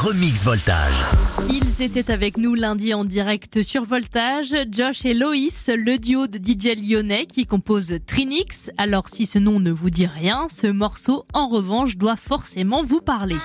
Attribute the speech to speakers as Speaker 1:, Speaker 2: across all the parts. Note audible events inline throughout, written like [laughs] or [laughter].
Speaker 1: remixes Voltage.
Speaker 2: Ils étaient avec nous lundi en direct sur Voltage, Josh et Loïs, le duo de DJ lyonnais qui compose Trinix. Alors si ce nom ne vous dit rien, ce morceau en revanche doit forcément vous parler.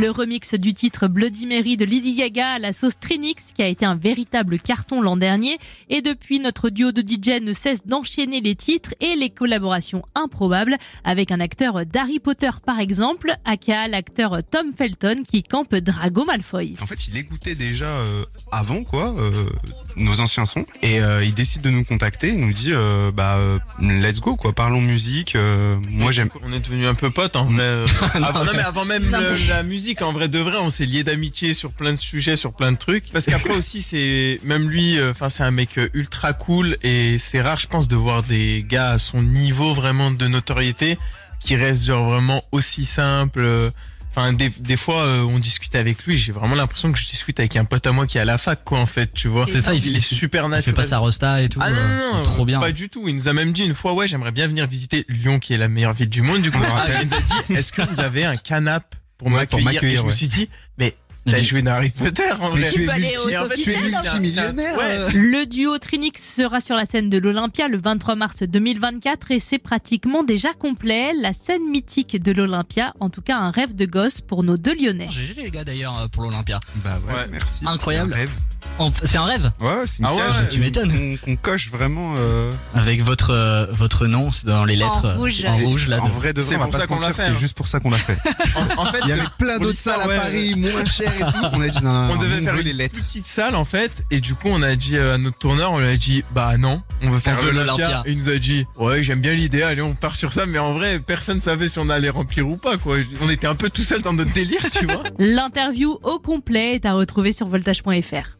Speaker 2: Le remix du titre Bloody Mary de Lady Gaga à la sauce Trinix qui a été un véritable carton l'an dernier et depuis notre duo de DJ ne cesse d'enchaîner les titres et les collaborations improbables avec un acteur d'Harry Potter par exemple, aka l'acteur Tom Felton qui campe Drago Malfoy.
Speaker 3: En fait, il écoutait déjà euh, avant quoi euh, nos anciens sons et euh, il décide de nous contacter, il nous dit euh, bah euh, let's go quoi, parlons musique. euh, moi j'aime
Speaker 4: On est devenu un peu potes en vrai. euh, [laughs] avant, non mais avant même le- la musique, en vrai de vrai, on s'est lié d'amitié sur plein de sujets, sur plein de trucs. Parce qu'après aussi, c'est même lui, euh, enfin c'est un mec euh, ultra cool et c'est rare, je pense, de voir des gars à son niveau vraiment de notoriété qui restent genre vraiment aussi simple. euh, Enfin, des, des fois, euh, on discute avec lui, j'ai vraiment l'impression que je discute avec un pote à moi qui est à la fac, quoi, en fait, tu vois.
Speaker 5: C'est ça, il
Speaker 4: il est super
Speaker 5: Il
Speaker 4: naturel.
Speaker 5: fait pas sa rosta et tout.
Speaker 4: Ah non, non, non,
Speaker 5: trop bien.
Speaker 4: Pas du tout. Il nous a même dit une fois, ouais, j'aimerais bien venir visiter Lyon, qui est la meilleure ville du monde. Du coup,
Speaker 3: Ah, [laughs]
Speaker 4: il nous a dit, est-ce que vous avez un canap pour
Speaker 3: Ouais, pour
Speaker 4: m'accueillir Et je me suis dit, mais t'as joué dans Harry Potter, en
Speaker 3: Mais
Speaker 4: vrai.
Speaker 3: tu es
Speaker 2: peux aller au
Speaker 4: Et en fait,
Speaker 2: Sofitel,
Speaker 4: tu es
Speaker 2: hein.
Speaker 4: multimillionnaire. Ouais.
Speaker 2: Le duo Trinix sera sur la scène de l'Olympia le 23 mars 2024 et c'est pratiquement déjà complet. La scène mythique de l'Olympia, en tout cas un rêve de gosse pour nos deux Lyonnais.
Speaker 5: GG les gars d'ailleurs pour l'Olympia.
Speaker 3: bah ouais,
Speaker 4: Ouais.
Speaker 3: merci.
Speaker 5: Incroyable.
Speaker 3: C'est un rêve.
Speaker 5: En- C'est un rêve
Speaker 3: Ouais, ouais, c'est une
Speaker 4: Ah ouais,
Speaker 3: cage
Speaker 4: ouais,
Speaker 5: tu m'étonnes.
Speaker 3: qu'on- Qu'on coche vraiment. euh,
Speaker 5: avec votre euh, votre nom, c'est dans les lettres euh,
Speaker 2: rouge.
Speaker 5: en rouge là.
Speaker 3: En vrai de vrai,
Speaker 4: C'est
Speaker 3: on va
Speaker 4: pour
Speaker 3: pas
Speaker 4: ça
Speaker 3: se
Speaker 4: qu'on l'a
Speaker 3: mentir,
Speaker 4: fait,
Speaker 3: c'est
Speaker 4: hein.
Speaker 3: juste pour ça qu'on l'a fait. [laughs]
Speaker 4: En, en fait,
Speaker 3: Il y avait plein d'autres salles à Paris, moins chères et tout. On a dit non,
Speaker 4: on devait faire
Speaker 3: les
Speaker 4: une
Speaker 3: lettres.
Speaker 4: plus petite salle en fait et du coup on a dit euh, à notre tourneur on lui a dit bah non on veut faire
Speaker 5: l'Olympia.
Speaker 4: et il nous a dit ouais j'aime bien l'idée allez on part sur ça mais en vrai personne savait si on allait remplir ou pas quoi on était un peu tout seul dans notre délire tu vois [laughs]
Speaker 2: L'interview au complet est à retrouver sur voltage.fr.